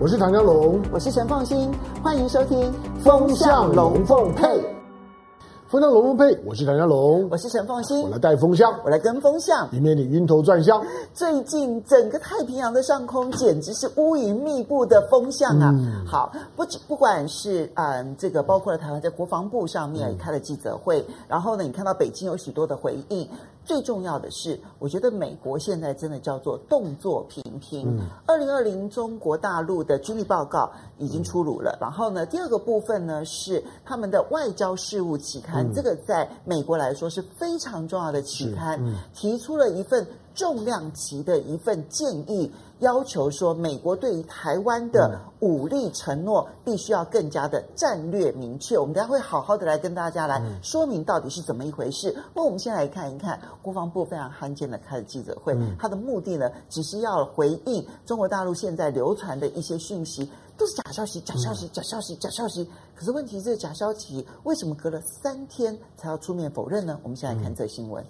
我是唐江龙，我是陈凤新，欢迎收听《风向龙凤配》。风向龙凤配，我是唐江龙，我是陈凤新，我来带风向，我来跟风向，以免你晕头转向。最近整个太平洋的上空简直是乌云密布的风向啊！嗯、好，不不管是嗯这个，包括了台湾在国防部上面也开了记者会，嗯、然后呢，你看到北京有许多的回应。最重要的是，我觉得美国现在真的叫做动作频频。二零二零中国大陆的军力报告已经出炉了，然后呢，第二个部分呢是他们的外交事务期刊，这个在美国来说是非常重要的期刊，提出了一份重量级的一份建议。要求说，美国对于台湾的武力承诺必须要更加的战略明确。我们等下会好好的来跟大家来说明到底是怎么一回事。那我们先来看一看国防部非常罕见的开的记者会，它的目的呢，只是要回应中国大陆现在流传的一些讯息，都是假消息、假消息、假消息、假消息。可是问题是，这假消息为什么隔了三天才要出面否认呢？我们先来看这新闻。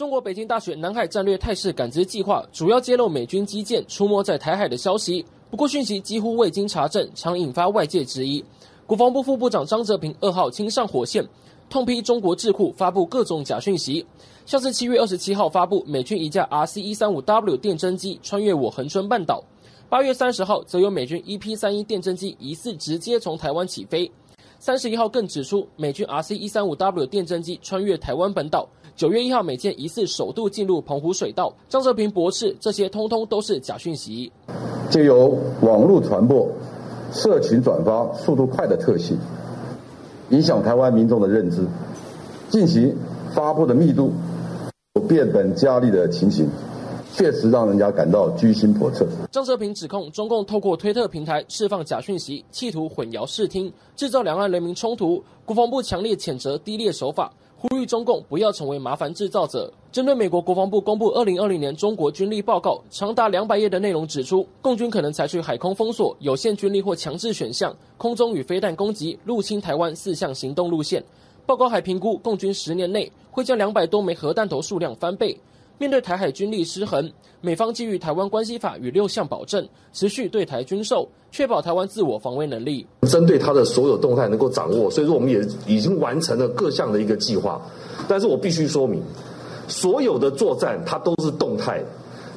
中国北京大学南海战略态势感知计划主要揭露美军机舰出没在台海的消息，不过讯息几乎未经查证，常引发外界质疑。国防部副部长张泽平二号亲上火线，痛批中国智库发布各种假讯息，像是七月二十七号发布美军一架 RC 一三五 W 电侦机穿越我恒春半岛，八月三十号则有美军 EP 三一电侦机疑似直接从台湾起飞，三十一号更指出美军 RC 一三五 W 电侦机穿越台湾本岛。九月一号，美舰疑似首度进入澎湖水道。张泽平驳斥，这些通通都是假讯息。借由网络传播、社群转发速度快的特性，影响台湾民众的认知，进行发布的密度有变本加厉的情形，确实让人家感到居心叵测。张泽平指控中共透过推特平台释放假讯息，企图混淆视听，制造两岸人民冲突。国防部强烈谴责低劣手法。呼吁中共不要成为麻烦制造者。针对美国国防部公布二零二零年中国军力报告，长达两百页的内容指出，共军可能采取海空封锁、有限军力或强制选项、空中与飞弹攻击、入侵台湾四项行动路线。报告还评估，共军十年内会将两百多枚核弹头数量翻倍。面对台海军力失衡，美方基于《台湾关系法》与六项保证，持续对台军售，确保台湾自我防卫能力。针对他的所有动态能够掌握，所以说我们也已经完成了各项的一个计划。但是我必须说明，所有的作战它都是动态。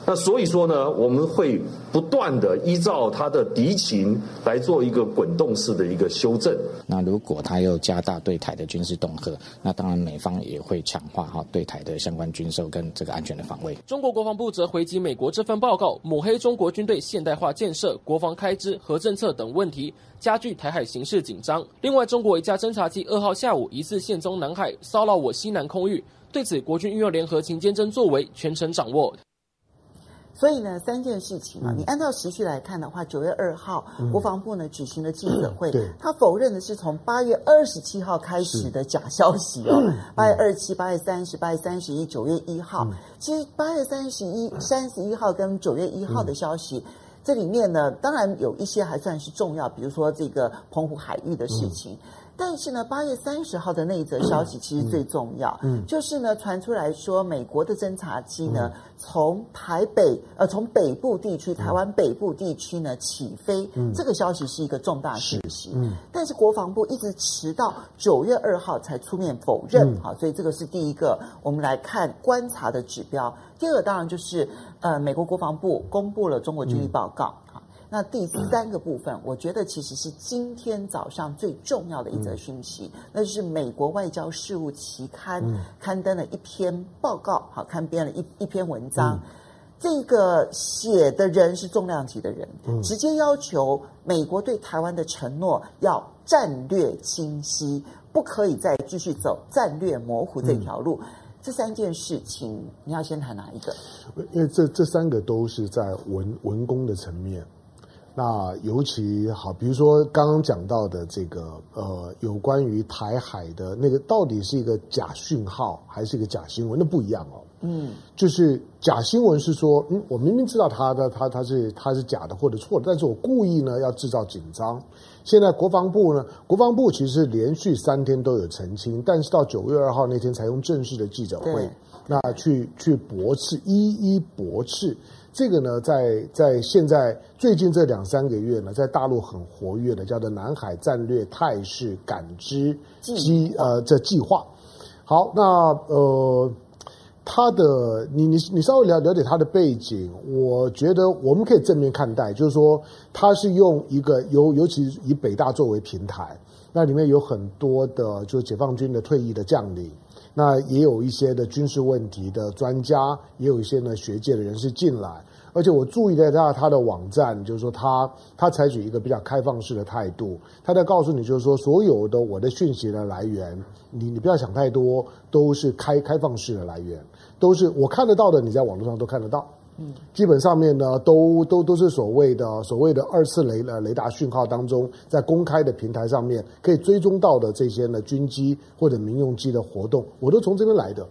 那所以说呢，我们会不断的依照他的敌情来做一个滚动式的一个修正。那如果他又加大对台的军事恫吓，那当然美方也会强化哈对台的相关军售跟这个安全的防卫。中国国防部则回击美国这份报告，抹黑中国军队现代化建设、国防开支、和政策等问题，加剧台海形势紧张。另外，中国一架侦察机二号下午疑似现踪南海，骚扰我西南空域。对此，国军运用联合勤监侦作为，全程掌握。所以呢，三件事情啊，你按照时序来看的话，九月二号，国防部呢举行了记者会，他否认的是从八月二十七号开始的假消息哦，八月二十七、八月三十、八月三十一、九月一号，其实八月三十一、三十一号跟九月一号的消息，这里面呢，当然有一些还算是重要，比如说这个澎湖海域的事情。但是呢，八月三十号的那一则消息其实最重要，嗯，就是呢传出来说，美国的侦察机呢从台北呃从北部地区台湾北部地区呢起飞，嗯，这个消息是一个重大讯息，嗯，但是国防部一直迟到九月二号才出面否认，好，所以这个是第一个我们来看观察的指标。第二个当然就是呃美国国防部公布了中国军力报告。那第三个部分，我觉得其实是今天早上最重要的一则讯息，那就是美国外交事务期刊刊登了一篇报告，好，刊编了一一篇文章。这个写的人是重量级的人，直接要求美国对台湾的承诺要战略清晰，不可以再继续走战略模糊这条路。这三件事情，你要先谈哪一个？因为这这三个都是在文文工的层面。那尤其好，比如说刚刚讲到的这个呃，有关于台海的那个，到底是一个假讯号还是一个假新闻？那不一样哦。嗯，就是假新闻是说，嗯，我明明知道他的他他是他是假的或者错的，但是我故意呢要制造紧张。现在国防部呢，国防部其实连续三天都有澄清，但是到九月二号那天才用正式的记者会，那去去驳斥，一一驳斥。这个呢，在在现在最近这两三个月呢，在大陆很活跃的，叫做南海战略态势感知计呃这计划。好，那呃。他的，你你你稍微了了解他的背景，我觉得我们可以正面看待，就是说他是用一个尤尤其以北大作为平台，那里面有很多的，就是解放军的退役的将领，那也有一些的军事问题的专家，也有一些呢学界的人士进来。而且我注意到他他的网站，就是说他他采取一个比较开放式的态度，他在告诉你，就是说所有的我的讯息的来源，你你不要想太多，都是开开放式的来源，都是我看得到的，你在网络上都看得到。嗯，基本上面呢，都都都是所谓的所谓的二次雷呃雷达讯号当中，在公开的平台上面可以追踪到的这些呢军机或者民用机的活动，我都从这边来的。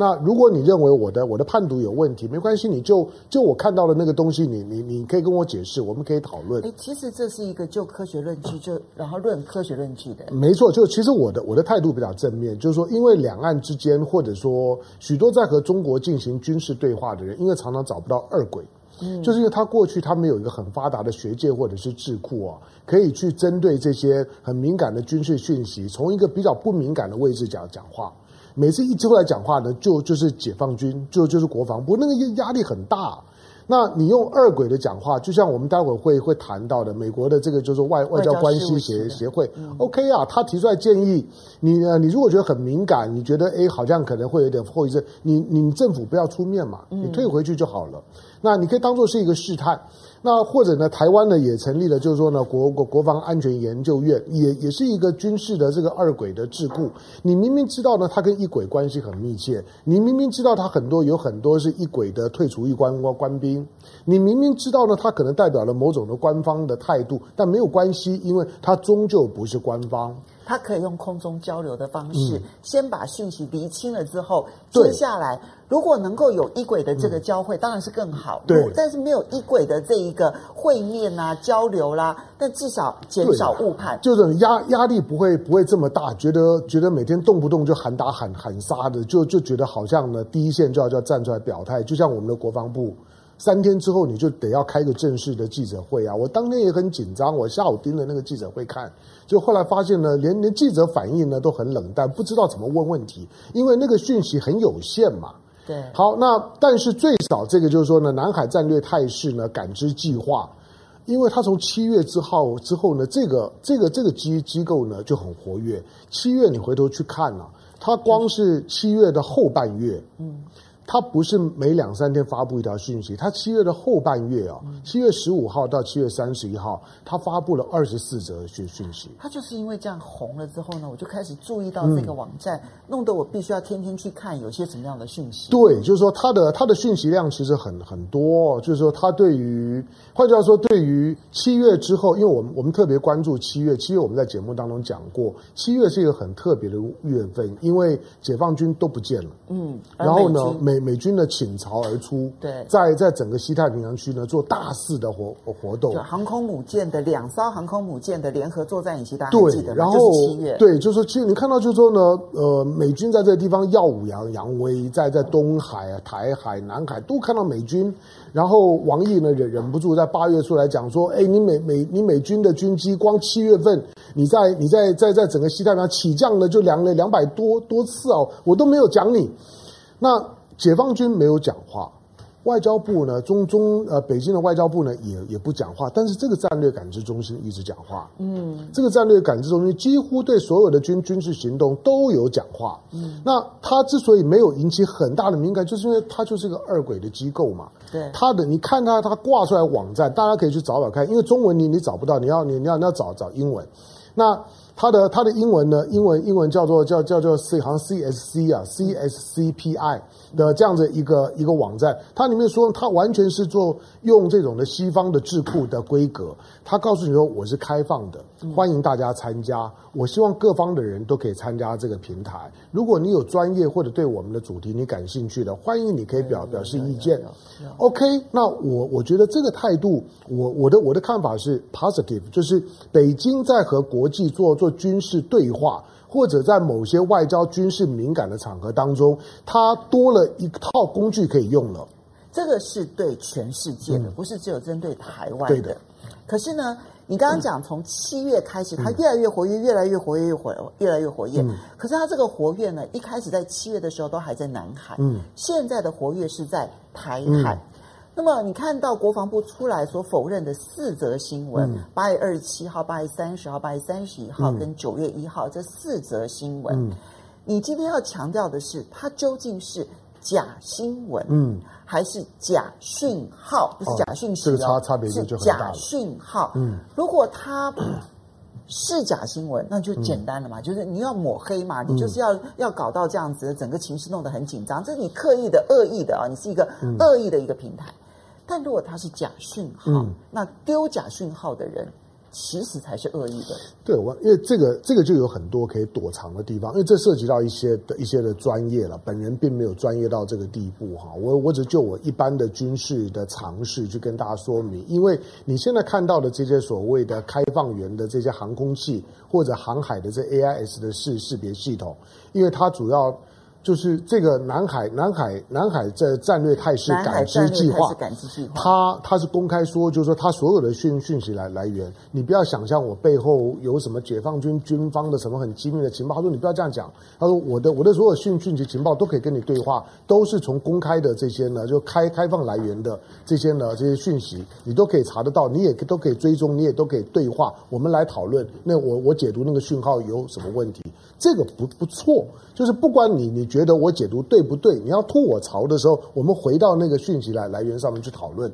那如果你认为我的我的判读有问题，没关系，你就就我看到的那个东西，你你你可以跟我解释，我们可以讨论。哎，其实这是一个就科学论据，就然后论科学论据的。没错，就其实我的我的态度比较正面，就是说，因为两岸之间，或者说许多在和中国进行军事对话的人，因为常常找不到二轨，嗯，就是因为他过去他没有一个很发达的学界或者是智库啊，可以去针对这些很敏感的军事讯息，从一个比较不敏感的位置讲讲话。每次一出来讲话呢，就就是解放军，就就是国防部，那个压力很大。那你用二轨的讲话，就像我们待会儿会会谈到的，美国的这个就是外外交关系协协会、嗯、，OK 啊，他提出来建议，你呢，你如果觉得很敏感，你觉得哎，好像可能会有点后遗症，你你政府不要出面嘛，你退回去就好了。嗯、那你可以当做是一个试探。那或者呢，台湾呢也成立了，就是说呢，国国国防安全研究院也也是一个军事的这个二轨的智库。你明明知道呢，它跟一轨关系很密切，你明明知道它很多有很多是一轨的退出一官官官兵，你明明知道呢，它可能代表了某种的官方的态度，但没有关系，因为它终究不是官方。他可以用空中交流的方式，嗯、先把讯息厘清了之后，接下来如果能够有一轨的这个交汇，嗯、当然是更好。对，但是没有一轨的这一个会面啊、交流啦，但至少减少误判，就是压压力不会不会这么大，觉得觉得每天动不动就喊打喊喊杀的，就就觉得好像呢第一线就要就要站出来表态，就像我们的国防部。三天之后你就得要开个正式的记者会啊！我当天也很紧张，我下午盯着那个记者会看，就后来发现呢，连连记者反应呢都很冷淡，不知道怎么问问题，因为那个讯息很有限嘛。对，好，那但是最少这个就是说呢，南海战略态势呢感知计划，因为他从七月之后之后呢，这个这个这个机机构呢就很活跃。七月你回头去看啊，它光是七月的后半月，嗯。他不是每两三天发布一条讯息，他七月的后半月啊，七月十五号到七月三十一号，他发布了二十四则讯讯息。他就是因为这样红了之后呢，我就开始注意到这个网站，嗯、弄得我必须要天天去看有些什么样的讯息。对，就是说他的他的讯息量其实很很多，就是说他对于，换句话说，对于七月之后，因为我们我们特别关注七月，七月我们在节目当中讲过，七月是一个很特别的月份，因为解放军都不见了，嗯，然后呢美。美军呢倾巢而出，对，在在整个西太平洋区呢做大肆的活活动，航空母舰的两艘航空母舰的联合作战演习，大家还记得吗？然后对，就是其实你看到就是说呢，呃，美军在这个地方耀武扬扬威，在在东海啊、台海、南海都看到美军。然后王毅呢忍忍不住在八月出来讲说，哎，你美美你美军的军机光七月份你在你在在在整个西太平洋起降了就两了两百多多次哦，我都没有讲你，那。解放军没有讲话，外交部呢，中中呃，北京的外交部呢也也不讲话，但是这个战略感知中心一直讲话。嗯，这个战略感知中心几乎对所有的军军事行动都有讲话。嗯，那他之所以没有引起很大的敏感，就是因为他就是一个二轨的机构嘛。对，他的你看他他挂出来网站，大家可以去找找看，因为中文你你找不到，你要你你要你要找找英文。那它的它的英文呢？英文英文叫做叫叫做 C 好像 CSC 啊，CSCPI 的这样子一个一个网站。它里面说，它完全是做用这种的西方的智库的规格。它告诉你说，我是开放的，欢迎大家参加。我希望各方的人都可以参加这个平台。如果你有专业或者对我们的主题你感兴趣的，欢迎你可以表表示意见。OK，那我我觉得这个态度，我我的我的看法是 positive，就是北京在和国际做做。军事对话，或者在某些外交军事敏感的场合当中，它多了一套工具可以用了。这个是对全世界的，不是只有针对台湾。对的。可是呢，你刚刚讲从七月开始，它越来越活跃，越来越活跃，越活越来越活跃。嗯、可是它这个活跃呢，一开始在七月的时候都还在南海，嗯，现在的活跃是在台海。嗯、那么你看到国防部出来所否认的四则新闻，八、嗯、月二十七号、八月三十号、八月三十一号跟九月一号、嗯、这四则新闻，嗯、你今天要强调的是，它究竟是假新闻，嗯。还是假讯号，不是假讯息哦，这个差差别就就很大了。是假讯号。嗯，如果它是假新闻，那就简单了嘛，嗯、就是你要抹黑嘛，你就是要、嗯、要搞到这样子，整个情绪弄得很紧张，这是你刻意的、恶意的啊，你是一个恶意的一个平台。嗯、但如果它是假讯号，嗯、那丢假讯号的人。其实才是恶意的。对，我因为这个这个就有很多可以躲藏的地方，因为这涉及到一些的一些的专业了。本人并没有专业到这个地步哈，我我只就我一般的军事的尝试去跟大家说明。因为你现在看到的这些所谓的开放源的这些航空器或者航海的这 AIS 的识识别系统，因为它主要。就是这个南海南海南海这战略态势感知计划，他他是公开说，就是说他所有的讯讯息来来源，你不要想象我背后有什么解放军军方的什么很机密的情报。他说你不要这样讲，他说我的我的所有讯讯息情报都可以跟你对话，都是从公开的这些呢，就开开放来源的这些呢这些讯息，你都可以查得到，你也都可以追踪，你也都可以对话，我们来讨论。那我我解读那个讯号有什么问题？这个不不错，就是不管你你觉得我解读对不对，你要吐我槽的时候，我们回到那个讯息来来源上面去讨论。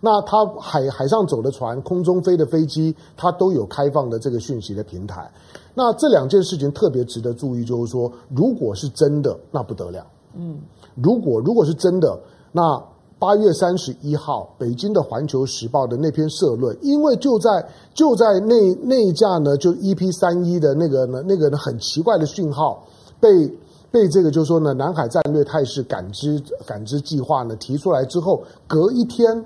那它海海上走的船，空中飞的飞机，它都有开放的这个讯息的平台。那这两件事情特别值得注意，就是说，如果是真的，那不得了。嗯，如果如果是真的，那。八月三十一号，北京的《环球时报》的那篇社论，因为就在就在那那一架呢，就 EP 三一的那个呢，那个很奇怪的讯号，被被这个就是说呢，南海战略态势感知感知计划呢提出来之后，隔一天。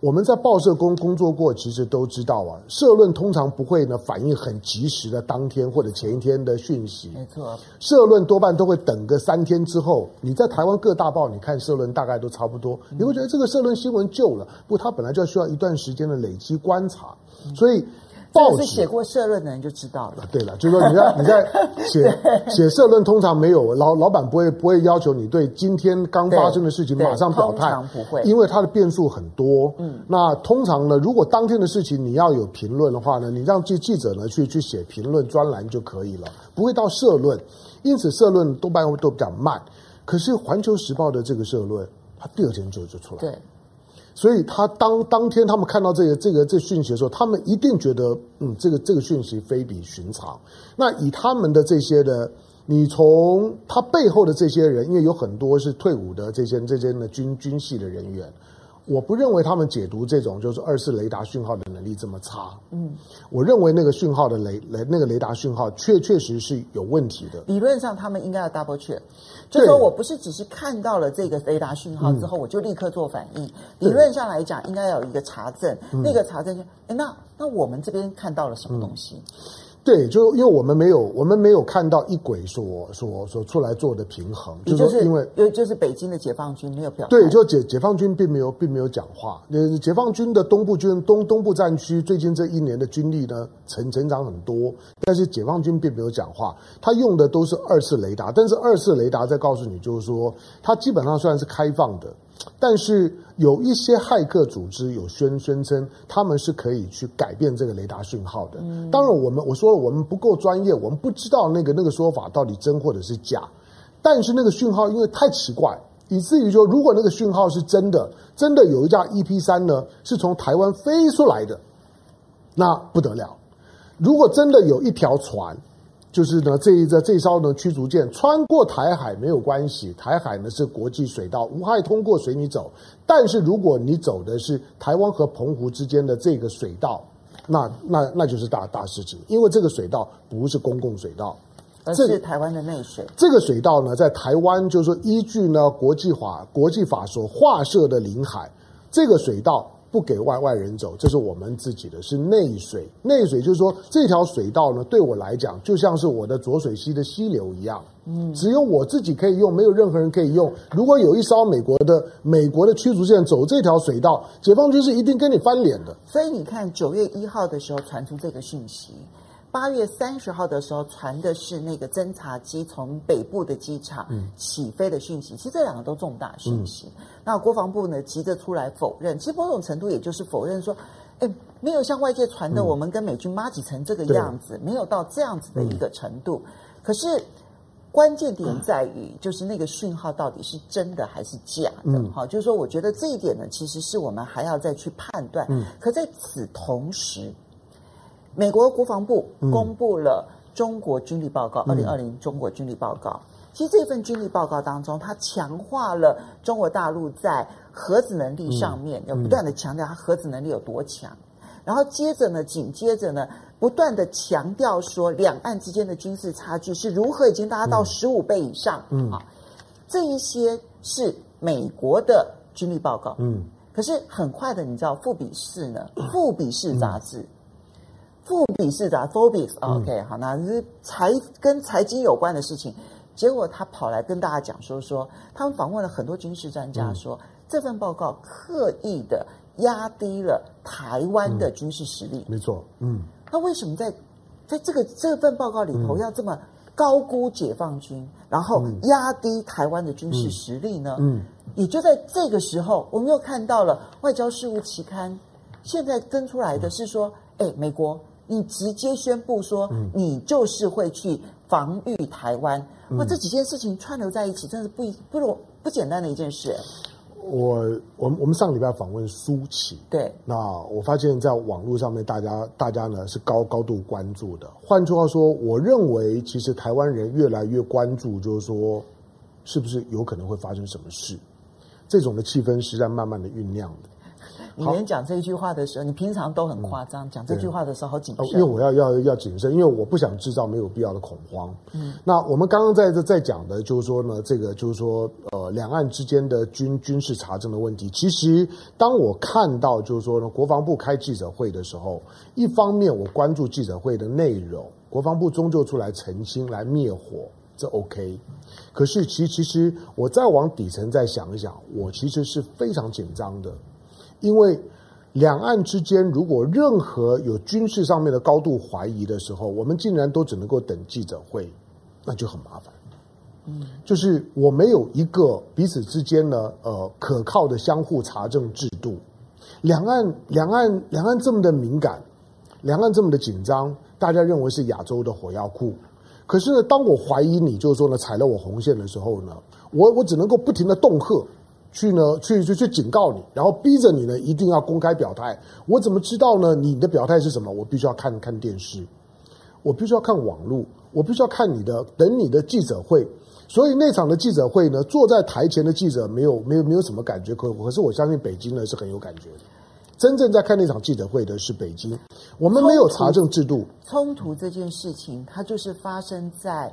我们在报社工工作过，其实都知道啊，社论通常不会呢反映很及时的当天或者前一天的讯息。没错，社论多半都会等个三天之后。你在台湾各大报，你看社论大概都差不多，你会觉得这个社论新闻旧了，不，它本来就需要一段时间的累积观察，所以。报纸写过社论的人就知道了。对了，就是说你在你在 写写社论，通常没有老老板不会不会要求你对今天刚发生的事情马上表态，通常不会，因为它的变数很多。嗯，那通常呢，如果当天的事情你要有评论的话呢，你让记记者呢去去写评论专栏就可以了，不会到社论。因此社论多半都比较慢。可是《环球时报》的这个社论，它第二天就就出来。对。所以他当当天他们看到这个这个这讯息的时候，他们一定觉得，嗯，这个这个讯息非比寻常。那以他们的这些的，你从他背后的这些人，因为有很多是退伍的这些这些的军军系的人员。我不认为他们解读这种就是二次雷达讯号的能力这么差。嗯，我认为那个讯号的雷雷那个雷达讯号确确实是有问题的。理论上他们应该要 double check，就是说我不是只是看到了这个雷达讯号之后我就立刻做反应。理论上来讲，应该要有一个查证，那个查证就，哎，那那我们这边看到了什么东西？对，就因为我们没有，我们没有看到一轨所所所出来做的平衡，就是因为有就是北京的解放军没有表态，对，就解解放军并没有并没有讲话。呃，解放军的东部军东东部战区最近这一年的军力呢成成长很多，但是解放军并没有讲话，他用的都是二次雷达，但是二次雷达在告诉你，就是说它基本上算是开放的。但是有一些骇客组织有宣宣称他们是可以去改变这个雷达讯号的。当然，我们我说了，我们不够专业，我们不知道那个那个说法到底真或者是假。但是那个讯号因为太奇怪，以至于说，如果那个讯号是真的，真的有一架 EP 三呢是从台湾飞出来的，那不得了。如果真的有一条船。就是呢，这一这这艘呢驱逐舰穿过台海没有关系，台海呢是国际水道，无害通过随你走。但是如果你走的是台湾和澎湖之间的这个水道，那那那就是大大事情，因为这个水道不是公共水道，而是台湾的内水。这个水道呢，在台湾就是说依据呢国际法国际法所划设的领海，这个水道。不给外外人走，这是我们自己的，是内水。内水就是说，这条水道呢，对我来讲就像是我的浊水溪的溪流一样，嗯，只有我自己可以用，没有任何人可以用。如果有一艘美国的美国的驱逐舰走这条水道，解放军是一定跟你翻脸的。所以你看，九月一号的时候传出这个讯息。八月三十号的时候传的是那个侦察机从北部的机场起飞的讯息，其实这两个都重大讯息。嗯、那国防部呢急着出来否认，其实某种程度也就是否认说，哎，没有像外界传的我们跟美军麻吉成这个样子，嗯、没有到这样子的一个程度。嗯、可是关键点在于，就是那个讯号到底是真的还是假的？哈、嗯，就是说，我觉得这一点呢，其实是我们还要再去判断。嗯、可在此同时。美国国防部公布了中国军力报告，二零二零中国军力报告。其实这份军力报告当中，它强化了中国大陆在核子能力上面，要不断的强调它核子能力有多强。然后接着呢，紧接着呢，不断的强调说，两岸之间的军事差距是如何已经达到十五倍以上。嗯，啊，这一些是美国的军力报告。嗯，可是很快的，你知道，富比士呢？富比士杂志。富比士的 Forbes，OK，好，那是财跟财经有关的事情。结果他跑来跟大家讲说，说他们访问了很多军事专家说，说、嗯、这份报告刻意的压低了台湾的军事实力。没错，嗯，那为什么在在这个这份报告里头要这么高估解放军，嗯、然后压低台湾的军事实力呢？嗯，嗯也就在这个时候，我们又看到了外交事务期刊现在登出来的是说，哎，美国。你直接宣布说，你就是会去防御台湾，那、嗯、这几件事情串流在一起，真是不不不不简单的一件事。我我们我们上礼拜访问苏起，对，那我发现在网络上面，大家大家呢是高高度关注的。换句话说，我认为其实台湾人越来越关注，就是说，是不是有可能会发生什么事？这种的气氛是在慢慢的酝酿的。你连讲这句话的时候，你平常都很夸张，讲这句话的时候好谨慎。因为我要要要谨慎，因为我不想制造没有必要的恐慌。嗯，那我们刚刚在这在讲的，就是说呢，这个就是说，呃，两岸之间的军军事查证的问题。其实，当我看到就是说呢，国防部开记者会的时候，一方面我关注记者会的内容，国防部终究出来澄清来灭火，这 OK。可是，其实其实我再往底层再想一想，我其实是非常紧张的。因为两岸之间如果任何有军事上面的高度怀疑的时候，我们竟然都只能够等记者会，那就很麻烦。嗯，就是我没有一个彼此之间呢，呃，可靠的相互查证制度。两岸两岸两岸这么的敏感，两岸这么的紧张，大家认为是亚洲的火药库。可是呢，当我怀疑你，就是说呢，踩了我红线的时候呢，我我只能够不停的恫吓。去呢，去去去警告你，然后逼着你呢，一定要公开表态。我怎么知道呢？你的表态是什么？我必须要看看电视，我必须要看网络，我必须要看你的，等你的记者会。所以那场的记者会呢，坐在台前的记者没有没有没有什么感觉，可可是我相信北京呢是很有感觉的。真正在看那场记者会的是北京，我们没有查证制度。冲突，冲突这件事情，它就是发生在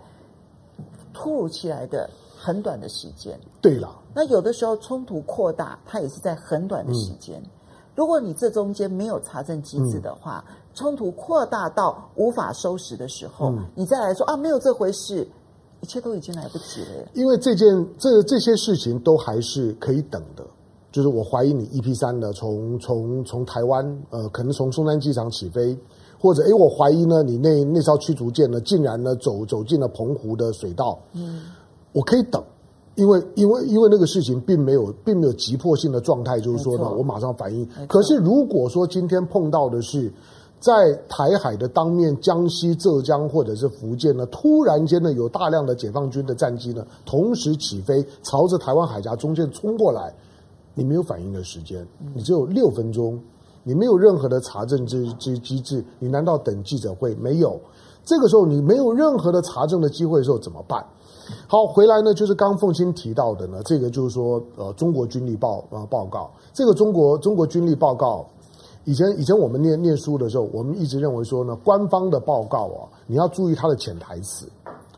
突如其来的。很短的时间，对了。那有的时候冲突扩大，它也是在很短的时间。嗯、如果你这中间没有查证机制的话，嗯、冲突扩大到无法收拾的时候，嗯、你再来说啊，没有这回事，一切都已经来不及了。因为这件这这些事情都还是可以等的。就是我怀疑你 EP 三呢，从从从台湾呃，可能从松山机场起飞，或者哎，我怀疑呢，你那那艘驱逐舰呢，竟然呢走走进了澎湖的水道。嗯。我可以等，因为因为因为那个事情并没有并没有急迫性的状态，就是说呢，我马上反应。可是如果说今天碰到的是在台海的当面，江西、浙江或者是福建呢，突然间呢有大量的解放军的战机呢同时起飞，朝着台湾海峡中间冲过来，你没有反应的时间，你只有六分钟，你没有任何的查证之之机制，你难道等记者会没有？这个时候你没有任何的查证的机会的时候怎么办？好，回来呢，就是刚凤馨提到的呢，这个就是说，呃，中国军力报呃报告，这个中国中国军力报告，以前以前我们念念书的时候，我们一直认为说呢，官方的报告啊，你要注意它的潜台词，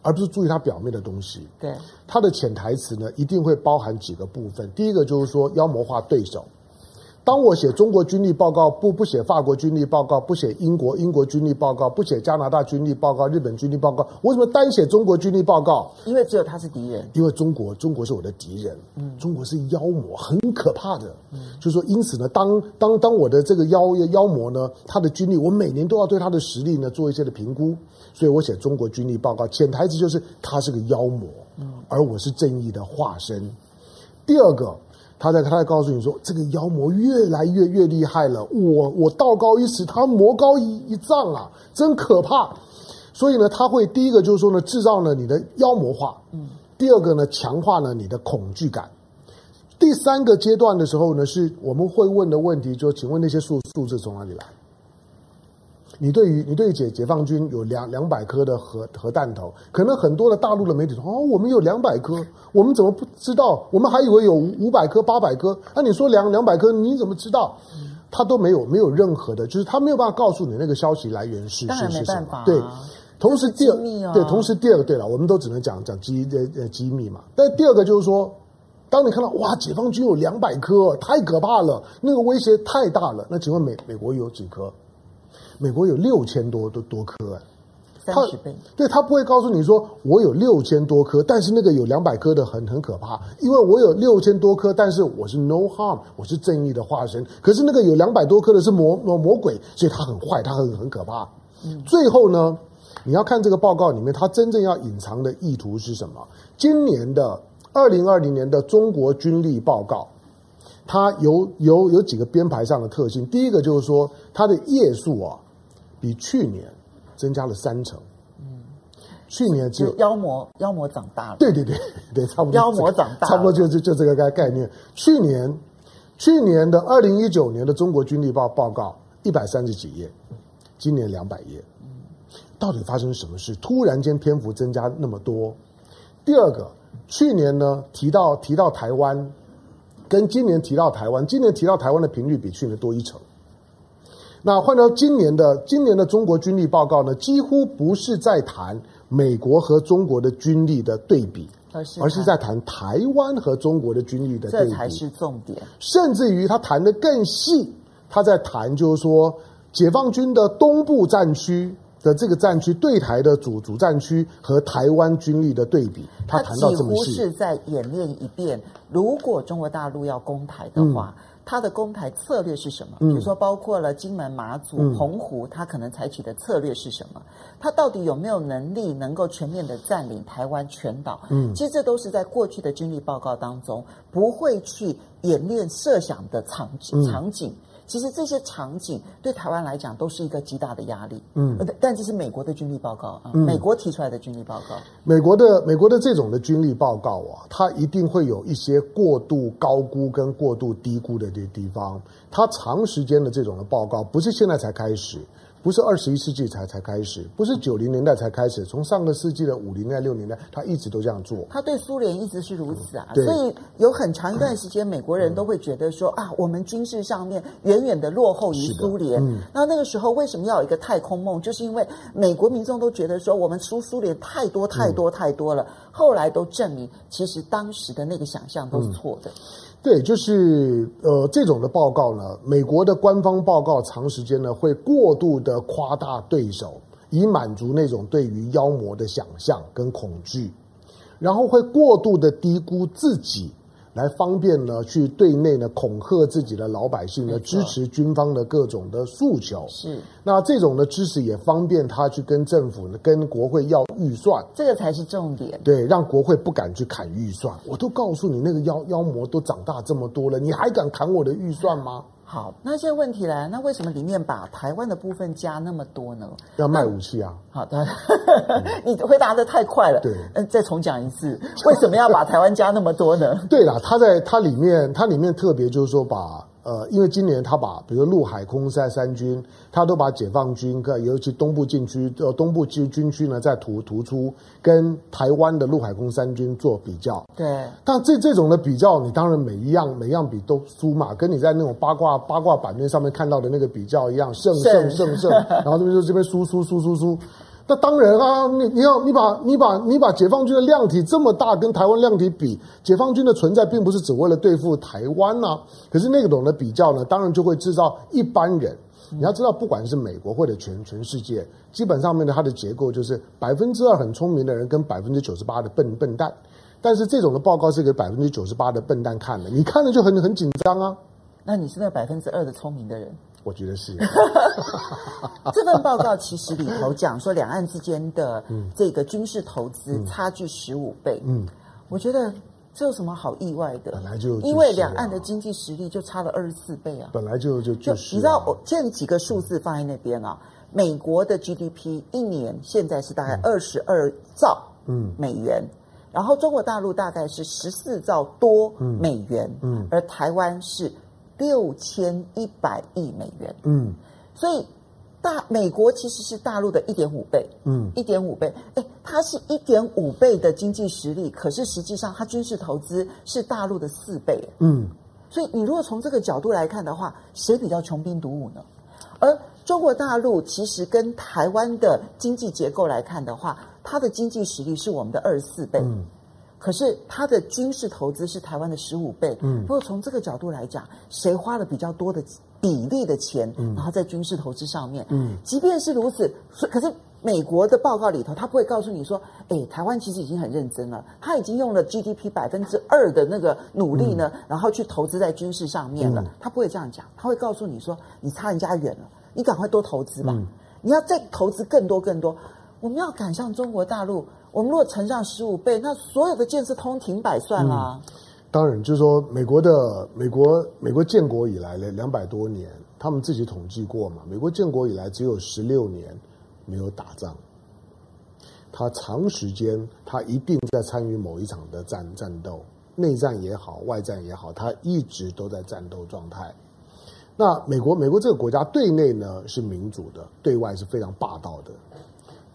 而不是注意它表面的东西。对，它的潜台词呢，一定会包含几个部分。第一个就是说妖魔化对手，当我写中国军力报告，不不写法国军力报告，不写英国英国军力报告，不写加拿大军力报告，日本军力报告，我为什么单写中国军力报告？因为只有他是敌人，因为中国中国是我的敌人，嗯，中国是妖魔，很可怕的，嗯，就是说，因此呢，当当当我的这个妖妖魔呢，他的军力，我每年都要对他的实力呢做一些的评估，所以我写中国军力报告，潜台词就是他是个妖魔，嗯，而我是正义的化身。第二个。他在他在告诉你说，这个妖魔越来越越厉害了。我我道高一尺，他魔高一一丈啊，真可怕。所以呢，他会第一个就是说呢，制造了你的妖魔化。嗯。第二个呢，强化了你的恐惧感。第三个阶段的时候呢，是我们会问的问题，就请问那些数数字从哪里来？你对于你对于解解放军有两两百颗的核核弹头，可能很多的大陆的媒体说哦，我们有两百颗，我们怎么不知道？我们还以为有五百颗、八百颗。那、啊、你说两两百颗，你怎么知道？他都没有没有任何的，就是他没有办法告诉你那个消息来源是是是什么。对，同时第二、哦、对，同时第二个对了，我们都只能讲讲机呃呃机密嘛。但第二个就是说，当你看到哇，解放军有两百颗，太可怕了，那个威胁太大了。那请问美美国有几颗？美国有六千多多多颗啊，三十倍。对，他不会告诉你说我有六千多颗，但是那个有两百颗的很很可怕，因为我有六千多颗，但是我是 no harm，我是正义的化身。可是那个有两百多颗的是魔魔魔鬼，所以他很坏，他很很可怕。嗯，最后呢，你要看这个报告里面，他真正要隐藏的意图是什么？今年的二零二零年的中国军力报告。它有有有几个编排上的特性，第一个就是说它的页数啊，比去年增加了三成。嗯，去年只有妖魔妖魔长大了。对对对 对，差不多。妖魔长大，差不多就就就这个概概念。去年去年的二零一九年的中国军力报报告一百三十几页，今年两百页。嗯，到底发生什么事？突然间篇幅增加那么多？第二个，去年呢提到提到台湾。跟今年提到台湾，今年提到台湾的频率比去年多一成。那换到今年的今年的中国军力报告呢，几乎不是在谈美国和中国的军力的对比，而是而是在谈台湾和中国的军力的对比，这才是重点。甚至于他谈的更细，他在谈就是说，解放军的东部战区。的这个战区对台的主主战区和台湾军力的对比，他谈到这么细，几乎是在演练一遍。如果中国大陆要攻台的话，他、嗯、的攻台策略是什么？比如说，包括了金门、马祖、澎湖，他可能采取的策略是什么？他到底有没有能力能够全面的占领台湾全岛？嗯，其实这都是在过去的军力报告当中不会去演练设想的场场景。嗯其实这些场景对台湾来讲都是一个极大的压力，嗯，但这是美国的军力报告啊，美国提出来的军力报告，美国的美国的这种的军力报告啊，它一定会有一些过度高估跟过度低估的这地方，它长时间的这种的报告不是现在才开始。不是二十一世纪才才开始，不是九零年代才开始，从上个世纪的五零年代、六零年代，他一直都这样做。他对苏联一直是如此啊，所以有很长一段时间，美国人都会觉得说啊，我们军事上面远远的落后于苏联。嗯，那那个时候为什么要有一个太空梦？就是因为美国民众都觉得说我们输苏联太多太多太多了。后来都证明，其实当时的那个想象都是错的。对，就是呃，这种的报告呢，美国的官方报告长时间呢会过度的夸大对手，以满足那种对于妖魔的想象跟恐惧，然后会过度的低估自己。来方便呢，去对内呢恐吓自己的老百姓呢，支持军方的各种的诉求。是，那这种的支持也方便他去跟政府呢、跟国会要预算。这个才是重点。对，让国会不敢去砍预算。我都告诉你，那个妖妖魔都长大这么多了，你还敢砍我的预算吗？好，那现在问题来，那为什么里面把台湾的部分加那么多呢？要卖武器啊！好的，你回答的太快了。对，嗯，再重讲一次，为什么要把台湾加那么多呢？对啦，它在它里面，它里面特别就是说把。呃，因为今年他把，比如陆海空三三军，他都把解放军，尤其东部禁区，呃，东部军军区呢，在突突出跟台湾的陆海空三军做比较。对。但这这种的比较，你当然每一样每样比都输嘛，跟你在那种八卦八卦版面上面看到的那个比较一样，胜胜胜胜，然后这边就这边输输输输输。那当然啊，你你要你把你把你把解放军的量体这么大，跟台湾量体比，解放军的存在并不是只为了对付台湾呐、啊。可是那个种的比较呢，当然就会制造一般人。你要知道，不管是美国或者全全世界，基本上面的它的结构就是百分之二很聪明的人跟百分之九十八的笨笨蛋。但是这种的报告是给百分之九十八的笨蛋看的，你看了就很很紧张啊。那你是那百分之二的聪明的人？我觉得是。这份报告其实里头讲说，两岸之间的这个军事投资差距十五倍。嗯，我觉得这有什么好意外的？本来就因为两岸的经济实力就差了二十四倍啊。本来就就就是你知道，我现几个数字放在那边啊，美国的 GDP 一年现在是大概二十二兆嗯美元，然后中国大陆大概是十四兆多美元，嗯，而台湾是。六千一百亿美元，嗯，所以大美国其实是大陆的一点五倍，嗯，一点五倍，哎，它是一点五倍的经济实力，可是实际上它军事投资是大陆的四倍，嗯，所以你如果从这个角度来看的话，谁比较穷兵黩武呢？而中国大陆其实跟台湾的经济结构来看的话，它的经济实力是我们的二十四倍。嗯可是他的军事投资是台湾的十五倍。嗯，如果从这个角度来讲，谁花了比较多的比例的钱，然后在军事投资上面？嗯，即便是如此，可是美国的报告里头，他不会告诉你说，哎，台湾其实已经很认真了，他已经用了 GDP 百分之二的那个努力呢，然后去投资在军事上面了。他不会这样讲，他会告诉你说，你差人家远了，你赶快多投资吧，你要再投资更多更多。我们要赶上中国大陆。我们如果乘上十五倍，那所有的建设通停摆算了。当然，就是说，美国的美国美国建国以来呢，两百多年，他们自己统计过嘛，美国建国以来只有十六年没有打仗。他长时间，他一定在参与某一场的战战斗，内战也好，外战也好，他一直都在战斗状态。那美国美国这个国家对内呢是民主的，对外是非常霸道的。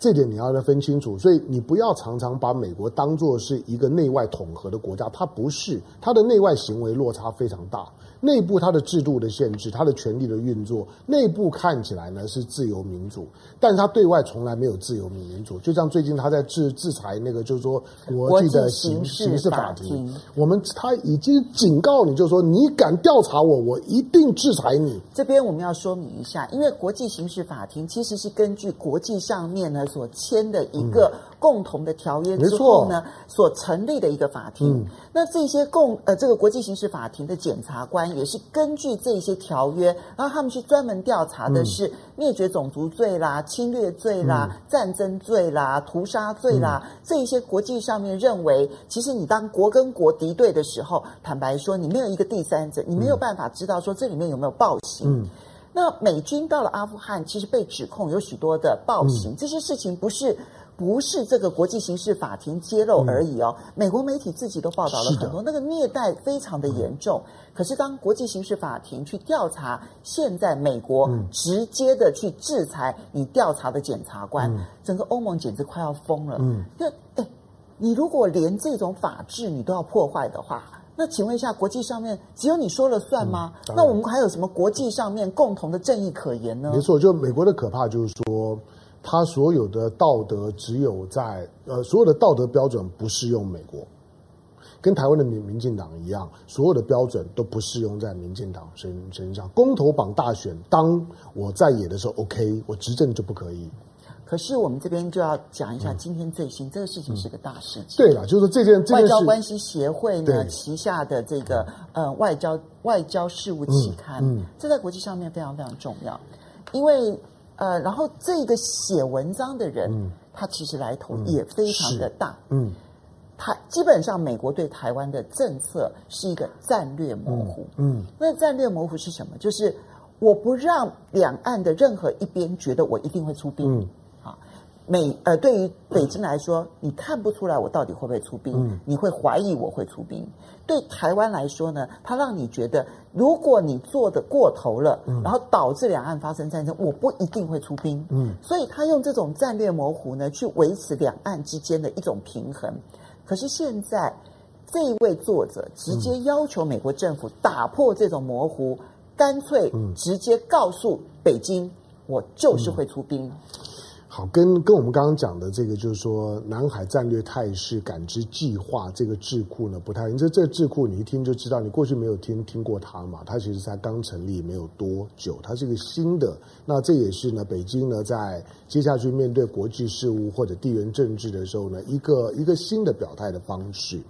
这点你要来分清楚，所以你不要常常把美国当做是一个内外统合的国家，它不是，它的内外行为落差非常大。内部它的制度的限制，它的权力的运作，内部看起来呢是自由民主，但是它对外从来没有自由民民主。就像最近他在制制裁那个，就是说国际的刑刑事法庭，我们他已经警告你，就是说你敢调查我，我一定制裁你。这边我们要说明一下，因为国际刑事法庭其实是根据国际上面呢所签的一个共同的条约之后呢所成立的一个法庭。那这些共呃这个国际刑事法庭的检察官。也是根据这些条约，然后他们去专门调查的是灭绝种族罪啦、侵略罪啦、嗯、战争罪啦、屠杀罪啦，嗯、这一些国际上面认为，其实你当国跟国敌对的时候，坦白说，你没有一个第三者，你没有办法知道说这里面有没有暴行。嗯、那美军到了阿富汗，其实被指控有许多的暴行，嗯、这些事情不是。不是这个国际刑事法庭揭露而已哦，嗯、美国媒体自己都报道了很多，那个虐待非常的严重。嗯、可是当国际刑事法庭去调查，现在美国直接的去制裁你调查的检察官，嗯、整个欧盟简直快要疯了。嗯，那哎，你如果连这种法治你都要破坏的话，那请问一下，国际上面只有你说了算吗？嗯、那我们还有什么国际上面共同的正义可言呢？没错，就美国的可怕就是说。他所有的道德只有在呃，所有的道德标准不适用美国，跟台湾的民民进党一样，所有的标准都不适用在民进党身身上。公投榜大选，当我在野的时候，OK，我执政就不可以。可是我们这边就要讲一下今天最新、嗯、这个事情是个大事情。对了，就是这件这件外交关系协会呢旗下的这个呃外交外交事务期刊，嗯嗯、这在国际上面非常非常重要，因为。呃，然后这个写文章的人，嗯、他其实来头也非常的大。嗯，他基本上美国对台湾的政策是一个战略模糊。嗯，嗯那战略模糊是什么？就是我不让两岸的任何一边觉得我一定会出兵。嗯美呃，对于北京来说，你看不出来我到底会不会出兵，嗯、你会怀疑我会出兵。对台湾来说呢，它让你觉得，如果你做的过头了，嗯、然后导致两岸发生战争，我不一定会出兵。嗯，所以他用这种战略模糊呢，去维持两岸之间的一种平衡。可是现在这一位作者直接要求美国政府打破这种模糊，干脆直接告诉北京，我就是会出兵。好，跟跟我们刚刚讲的这个，就是说南海战略态势感知计划这个智库呢，不太，因为这这智库你一听就知道，你过去没有听听过它嘛，它其实才刚成立没有多久，它是一个新的。那这也是呢，北京呢在接下去面对国际事务或者地缘政治的时候呢，一个一个新的表态的方式。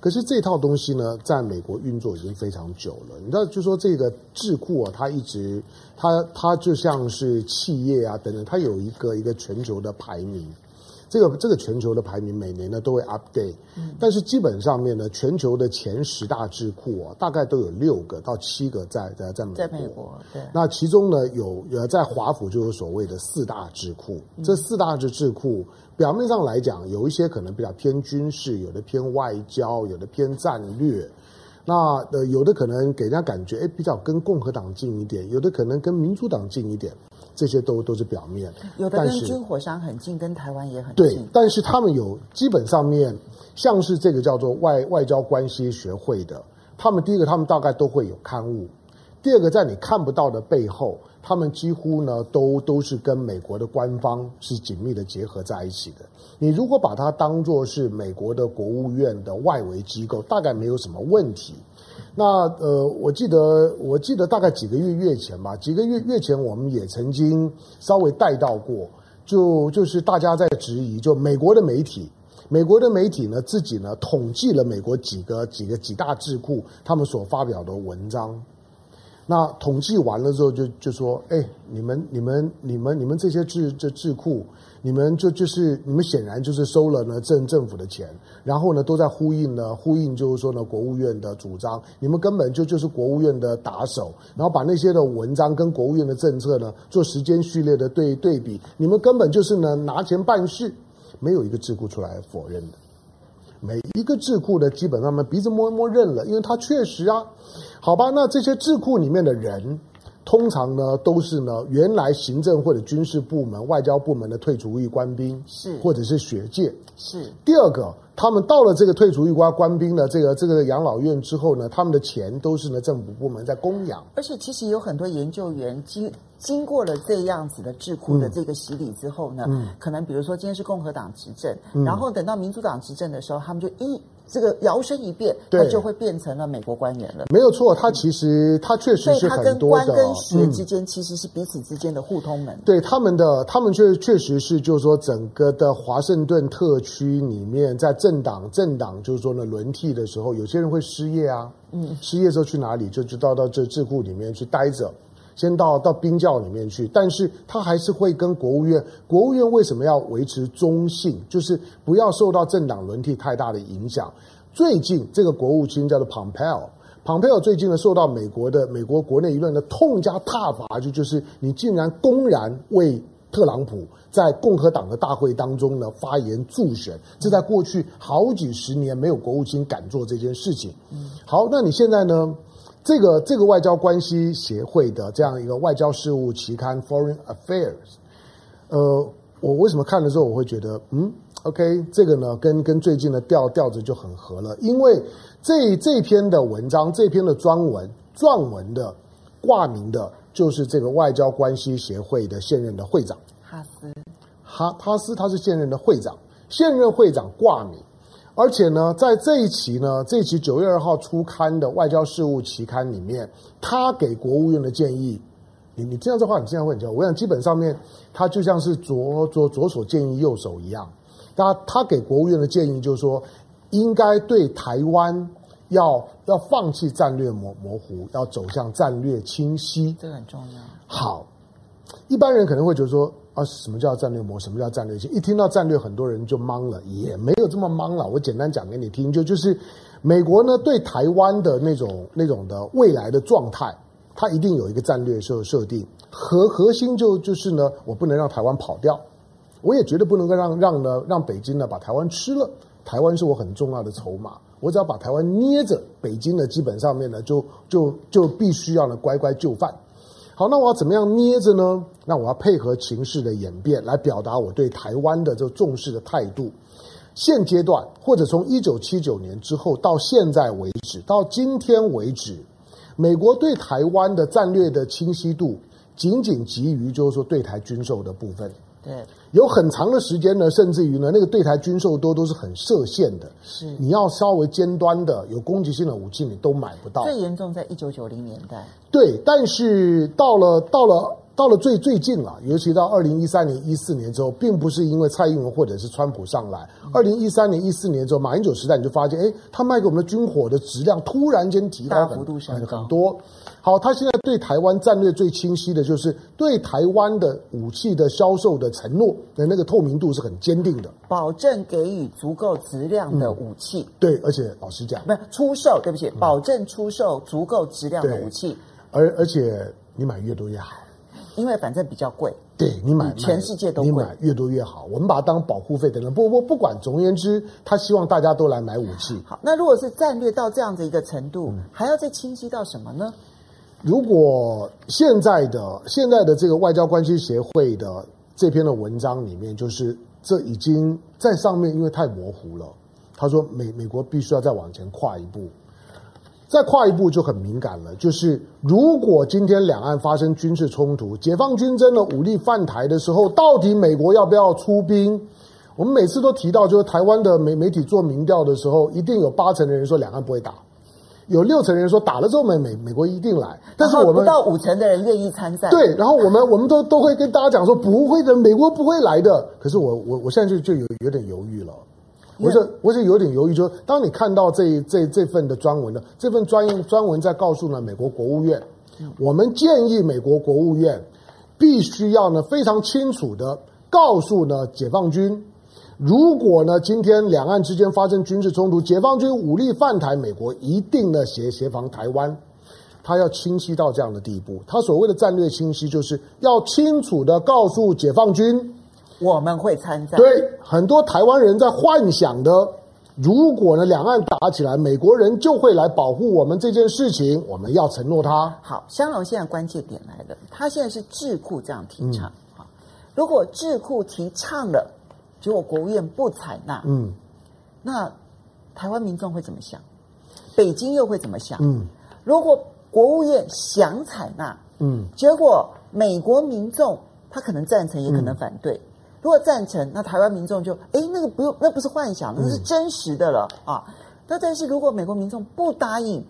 可是这套东西呢，在美国运作已经非常久了。你知道，就说这个智库啊，它一直，它它就像是企业啊等等，它有一个一个全球的排名。这个这个全球的排名每年呢都会 update，但是基本上面呢，全球的前十大智库啊，大概都有六个到七个在在在美国。在美国，对。那其中呢，有呃在华府就有所谓的四大智库，这四大智智库表面上来讲，有一些可能比较偏军事，有的偏外交，有的偏战略。那呃有的可能给人家感觉哎比较跟共和党近一点，有的可能跟民主党近一点。这些都都是表面，有的跟军火商很近，跟台湾也很近。对，但是他们有基本上面，像是这个叫做外外交关系学会的，他们第一个，他们大概都会有刊物；第二个，在你看不到的背后，他们几乎呢都都是跟美国的官方是紧密的结合在一起的。你如果把它当作是美国的国务院的外围机构，大概没有什么问题。那呃，我记得我记得大概几个月月前吧，几个月月前我们也曾经稍微带到过，就就是大家在质疑，就美国的媒体，美国的媒体呢自己呢统计了美国几个几个几大智库他们所发表的文章。那统计完了之后就，就说，哎，你们、你们、你们、你们这些智这智库，你们就就是你们显然就是收了呢政政府的钱，然后呢都在呼应呢呼应，就是说呢国务院的主张，你们根本就就是国务院的打手，然后把那些的文章跟国务院的政策呢做时间序列的对对比，你们根本就是呢拿钱办事，没有一个智库出来否认的。每一个智库的基本上呢鼻子摸一摸认了，因为他确实啊，好吧，那这些智库里面的人，通常呢都是呢原来行政或者军事部门、外交部门的退出役官兵，是或者是学界，是第二个。他们到了这个退出役官官兵的这个这个养老院之后呢，他们的钱都是呢政府部门在供养。而且其实有很多研究员经经过了这样子的智库的这个洗礼之后呢，嗯，可能比如说今天是共和党执政，嗯，然后等到民主党执政的时候，他们就一。这个摇身一变，他就会变成了美国官员了。没有错，他其实他确实是很多的。所以他跟官跟学之间其实是彼此之间的互通门。对他们的，他们确确实是，就是说整个的华盛顿特区里面，在政党政党就是说呢轮替的时候，有些人会失业啊，嗯，失业之后去哪里？就就到到这智库里面去待着。先到到冰窖里面去，但是他还是会跟国务院。国务院为什么要维持中性？就是不要受到政党轮替太大的影响。最近这个国务卿叫做 Pompeo，Pompeo 最近呢受到美国的美国国内舆论的痛加挞伐，就就是你竟然公然为特朗普在共和党的大会当中呢发言助选，这在过去好几十年没有国务卿敢做这件事情。好，那你现在呢？这个这个外交关系协会的这样一个外交事务期刊《Foreign Affairs》，呃，我为什么看的时候我会觉得，嗯，OK，这个呢跟跟最近的调调子就很合了，因为这这篇的文章，这篇的专文撰文的挂名的就是这个外交关系协会的现任的会长。哈斯，哈哈斯他是现任的会长，现任会长挂名。而且呢，在这一期呢，这一期九月二号出刊的外交事务期刊里面，他给国务院的建议，你你这样的话，你现在会很焦。我想基本上面，他就像是左左左手建议右手一样。他他给国务院的建议就是说，应该对台湾要要放弃战略模模糊，要走向战略清晰，这个很重要。好，一般人可能会觉得说。啊，什么叫战略模？什么叫战略性？一听到战略，很多人就懵了，也没有这么懵了。我简单讲给你听，就就是美国呢对台湾的那种那种的未来的状态，它一定有一个战略设设定，核核心就就是呢，我不能让台湾跑掉，我也绝对不能够让让呢让北京呢把台湾吃了。台湾是我很重要的筹码，我只要把台湾捏着，北京呢基本上面呢就就就必须要呢乖乖就范。好，那我要怎么样捏着呢？那我要配合情势的演变来表达我对台湾的这重视的态度。现阶段，或者从一九七九年之后到现在为止，到今天为止，美国对台湾的战略的清晰度，仅仅基于就是说对台军售的部分。对，有很长的时间呢，甚至于呢，那个对台军售多都是很设限的。是，你要稍微尖端的、有攻击性的武器，你都买不到。最严重在一九九零年代。对，但是到了到了。到了最最近啊，尤其到二零一三年、一四年之后，并不是因为蔡英文或者是川普上来。二零一三年、一四年之后，马英九时代，你就发现，哎，他卖给我们的军火的质量突然间提高很，幅度很很多。好，他现在对台湾战略最清晰的就是对台湾的武器的销售的承诺的那个透明度是很坚定的，保证给予足够质量的武器。嗯、对，而且老实讲，不是出售，对不起，保证出售足够质量的武器。而而且你买越多越好。因为反正比较贵，对你买全世界都买越多越好。我们把它当保护费等等。不不不管，总而言之，他希望大家都来买武器。好，那如果是战略到这样的一个程度，嗯、还要再清晰到什么呢？如果现在的现在的这个外交关系协会的这篇的文章里面，就是这已经在上面，因为太模糊了。他说美美国必须要再往前跨一步。再跨一步就很敏感了，就是如果今天两岸发生军事冲突，解放军真的武力犯台的时候，到底美国要不要出兵？我们每次都提到，就是台湾的媒媒体做民调的时候，一定有八成的人说两岸不会打，有六成人说打了之后美美美国一定来，但是我们不到五成的人愿意参赛。对，然后我们我们都都会跟大家讲说不会的，美国不会来的。可是我我我现在就就有有点犹豫了。我是我是有点犹豫，就是当你看到这这这份的专文呢这份专专文在告诉呢美国国务院，我们建议美国国务院必须要呢非常清楚的告诉呢解放军，如果呢今天两岸之间发生军事冲突，解放军武力犯台，美国一定呢协协防台湾，他要清晰到这样的地步，他所谓的战略清晰，就是要清楚的告诉解放军。我们会参战。对，很多台湾人在幻想的，如果呢两岸打起来，美国人就会来保护我们这件事情，我们要承诺他。好，香龙现在关键点来了，他现在是智库这样提倡。如果智库提倡了，结果国务院不采纳，嗯，那台湾民众会怎么想？北京又会怎么想？嗯，如果国务院想采纳，嗯，结果美国民众他可能赞成，也可能反对。嗯如果赞成，那台湾民众就哎，那个不用，那不是幻想，那是真实的了、嗯、啊。那但是如果美国民众不答应，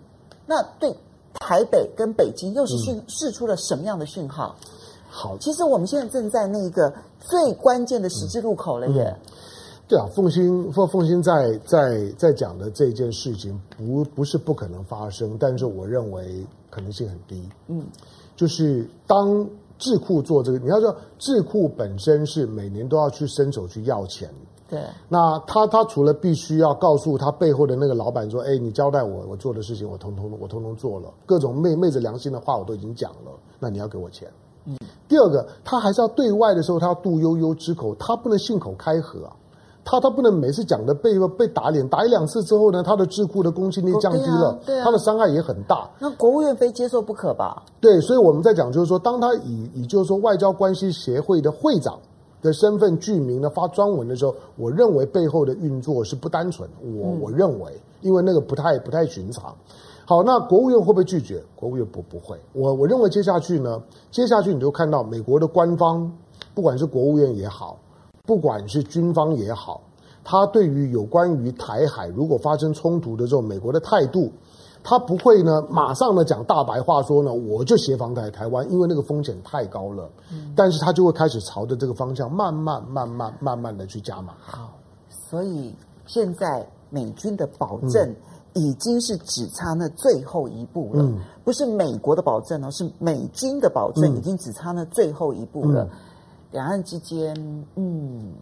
那对台北跟北京又是讯释出了什么样的讯号？好，其实我们现在正在那个最关键的十字路口了耶。嗯嗯、对啊，凤新凤凤新在在在讲的这件事情不不是不可能发生，但是我认为可能性很低。嗯，就是当。智库做这个，你要说智库本身是每年都要去伸手去要钱。对。那他他除了必须要告诉他背后的那个老板说，哎，你交代我我做的事情，我通通我通通做了，各种昧昧着良心的话我都已经讲了，那你要给我钱。嗯。第二个，他还是要对外的时候，他要度悠悠之口，他不能信口开河啊。他他不能每次讲的被被打脸，打一两次之后呢，他的智库的公信力降低了，对啊对啊，他的伤害也很大。那国务院非接受不可吧？对，所以我们在讲，就是说，当他以以就是说外交关系协会的会长的身份具名呢发专文的时候，我认为背后的运作是不单纯。我、嗯、我认为，因为那个不太不太寻常。好，那国务院会不会拒绝？国务院不不会。我我认为接下去呢，接下去你就看到美国的官方，不管是国务院也好。不管是军方也好，他对于有关于台海如果发生冲突的这种美国的态度，他不会呢马上呢讲大白话说呢我就协防台台湾，因为那个风险太高了。嗯，但是他就会开始朝着这个方向慢慢慢慢慢慢的去加码。好，所以现在美军的保证已经是只差那最后一步了，嗯，不是美国的保证哦，是美军的保证已经只差那最后一步了。两岸之间，嗯，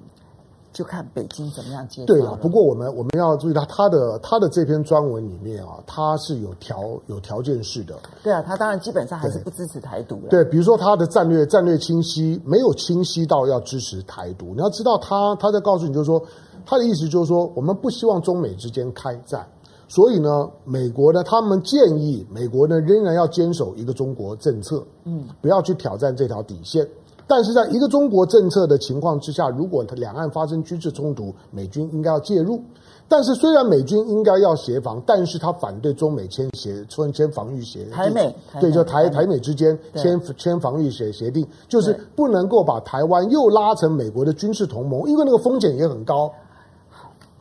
就看北京怎么样接。对了，不过我们我们要注意到他的他的这篇专文里面啊，他是有条有条件式的。对啊，他当然基本上还是不支持台独的。对，比如说他的战略战略清晰没有清晰到要支持台独。你要知道他他在告诉你，就是说他的意思就是说，我们不希望中美之间开战，所以呢，美国呢，他们建议美国呢仍然要坚守一个中国政策，嗯，不要去挑战这条底线。但是在一个中国政策的情况之下，如果两岸发生军事冲突，美军应该要介入。但是虽然美军应该要协防，但是他反对中美签协签签防御协台美对，就台台美之间签签防御协协定，就是不能够把台湾又拉成美国的军事同盟，因为那个风险也很高。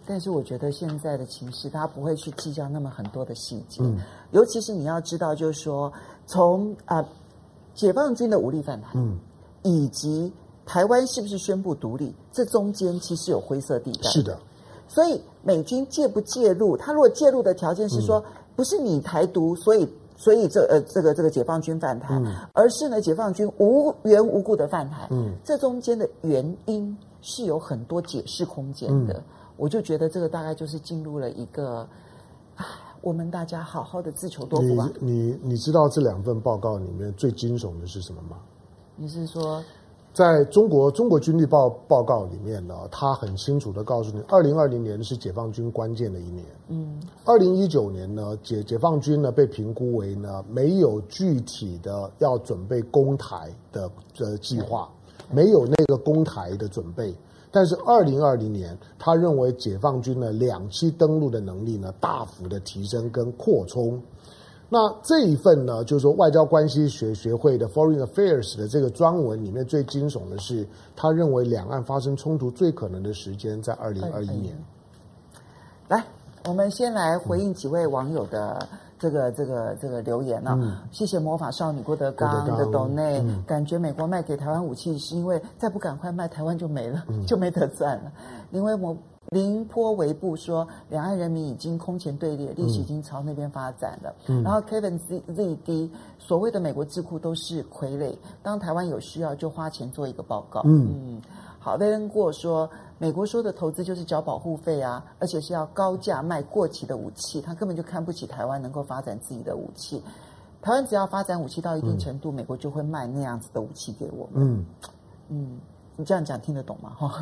但是我觉得现在的情势，他不会去计较那么很多的细节，嗯、尤其是你要知道，就是说从啊、呃、解放军的武力反弹，嗯，以及台湾是不是宣布独立，这中间其实有灰色地带。是的。所以美军介不介入？他如果介入的条件是说，不是你台独，所以所以这呃这个这个解放军反台，嗯、而是呢解放军无缘无故的反台。嗯，这中间的原因是有很多解释空间的。嗯、我就觉得这个大概就是进入了一个，我们大家好好的自求多福吧。你你你知道这两份报告里面最惊悚的是什么吗？你是说？在中国中国军力报报告里面呢，他很清楚的告诉你，二零二零年是解放军关键的一年。嗯，二零一九年呢，解解放军呢被评估为呢没有具体的要准备攻台的的计划，没有那个攻台的准备。但是二零二零年，他认为解放军呢两栖登陆的能力呢大幅的提升跟扩充。那这一份呢，就是说外交关系学学会的 Foreign Affairs 的这个专文里面最惊悚的是，他认为两岸发生冲突最可能的时间在二零二一年。来，我们先来回应几位网友的这个这个这个留言啊。嗯、谢谢魔法少女郭德纲的抖内，嗯、感觉美国卖给台湾武器是因为再不赶快卖，台湾就没了，嗯、就没得赚了。因为我。凌波微步说，两岸人民已经空前对立，历史已经朝那边发展了。嗯、然后 Kevin Z Z D 所谓的美国智库都是傀儡，当台湾有需要就花钱做一个报告。嗯，嗯，好，雷恩过说，美国说的投资就是缴保护费啊，而且是要高价卖过期的武器，他根本就看不起台湾能够发展自己的武器。台湾只要发展武器到一定程度，嗯、美国就会卖那样子的武器给我们。嗯嗯。你这样讲听得懂吗？哈，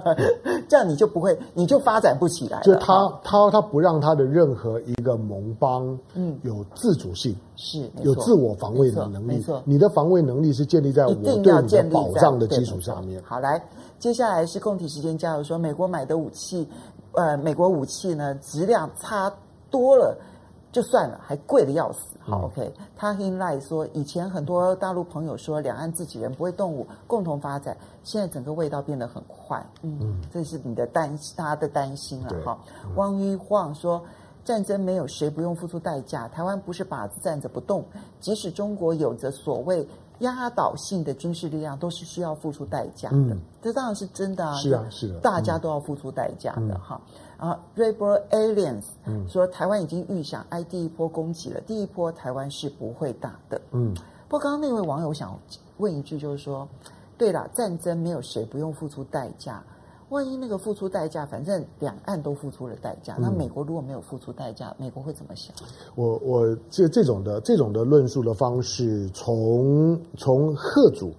这样你就不会，你就发展不起来。就他他他不让他的任何一个盟邦，嗯，有自主性，是有自我防卫的能力。没错，你的防卫能力是建立在我对你的保障的基础上面。好，来，接下来是共体时间加油说，美国买的武器，呃，美国武器呢质量差多了，就算了，还贵的要死。好，OK。他 in line 说，以前很多大陆朋友说两岸自己人不会动武，共同发展。现在整个味道变得很快，嗯，嗯，这是你的担心，大家的担心了哈。嗯、汪玉晃说，战争没有谁不用付出代价，台湾不是靶子站着不动，即使中国有着所谓压倒性的军事力量，都是需要付出代价的。嗯、这当然是真的啊，是啊，是的，大家都要付出代价的哈。嗯啊 Rebel Aliens 说台湾已经预想挨第一波攻击了，第一波台湾是不会打的。嗯，不过刚刚那位网友想问一句，就是说，对了，战争没有谁不用付出代价，万一那个付出代价，反正两岸都付出了代价，那美国如果没有付出代价，美国会怎么想？我我这这种的这种的论述的方式，从从贺主。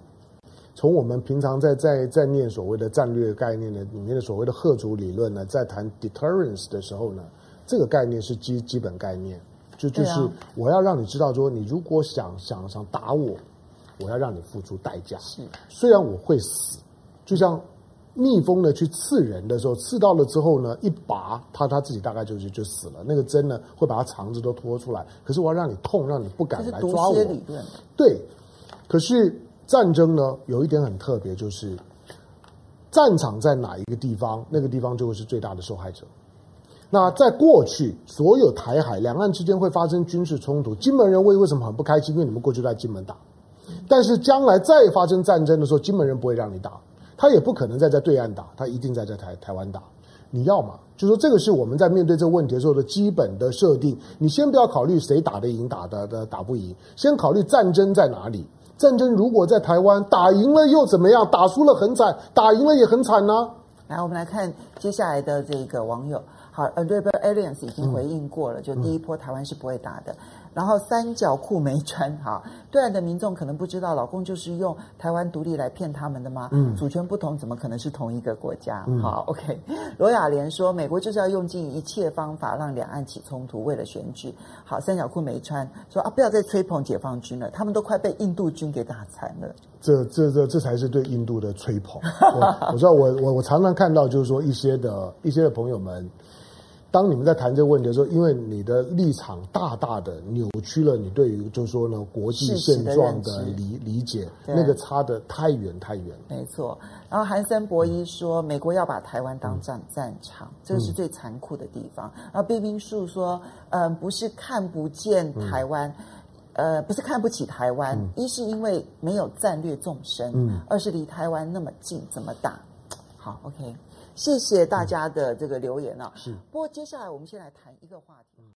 从我们平常在在在念所谓的战略概念的里面的所谓的贺主理论呢，在谈 deterrence 的时候呢，这个概念是基基本概念，就就是我要让你知道说，你如果想想想打我，我要让你付出代价。是，虽然我会死，就像蜜蜂呢去刺人的时候，刺到了之后呢，一拔它它自己大概就就就死了，那个针呢会把它肠子都拖出来。可是我要让你痛，让你不敢来抓我。理论对，可是。战争呢，有一点很特别，就是战场在哪一个地方，那个地方就会是最大的受害者。那在过去，所有台海两岸之间会发生军事冲突，金门人为为什么很不开心？因为你们过去在金门打。但是将来再发生战争的时候，金门人不会让你打，他也不可能再在对岸打，他一定在在台台湾打。你要嘛，就说这个是我们在面对这个问题的时候的基本的设定。你先不要考虑谁打得赢，打的的打不赢，先考虑战争在哪里。战争如果在台湾打赢了又怎么样？打输了很惨，打赢了也很惨呢、来，我们来看接下来的这个网友。好，Rebel Aliens 已经回应过了，就第一波台湾是不会打的。然后三角裤没穿，哈，对岸的民众可能不知道，老公就是用台湾独立来骗他们的吗？嗯，主权不同，怎么可能是同一个国家？嗯、好，OK。罗雅莲说，美国就是要用尽一切方法让两岸起冲突，为了选举。好，三角裤没穿，说啊，不要再吹捧解放军了，他们都快被印度军给打残了。这这这这才是对印度的吹捧。我，我知道我，我我我常常看到，就是说一些的一些的朋友们。当你们在谈这个问题的时候，因为你的立场大大的扭曲了你对于就是说呢国际现状的理理解，那个差得太远太远。没错。然后韩森博一说，美国要把台湾当战战场，这个是最残酷的地方。然后毕冰树说，嗯、呃，不是看不见台湾。呃，不是看不起台湾，嗯、一是因为没有战略纵深，嗯，二是离台湾那么近，怎么打？好，OK，谢谢大家的这个留言啊。是，不过接下来我们先来谈一个话题。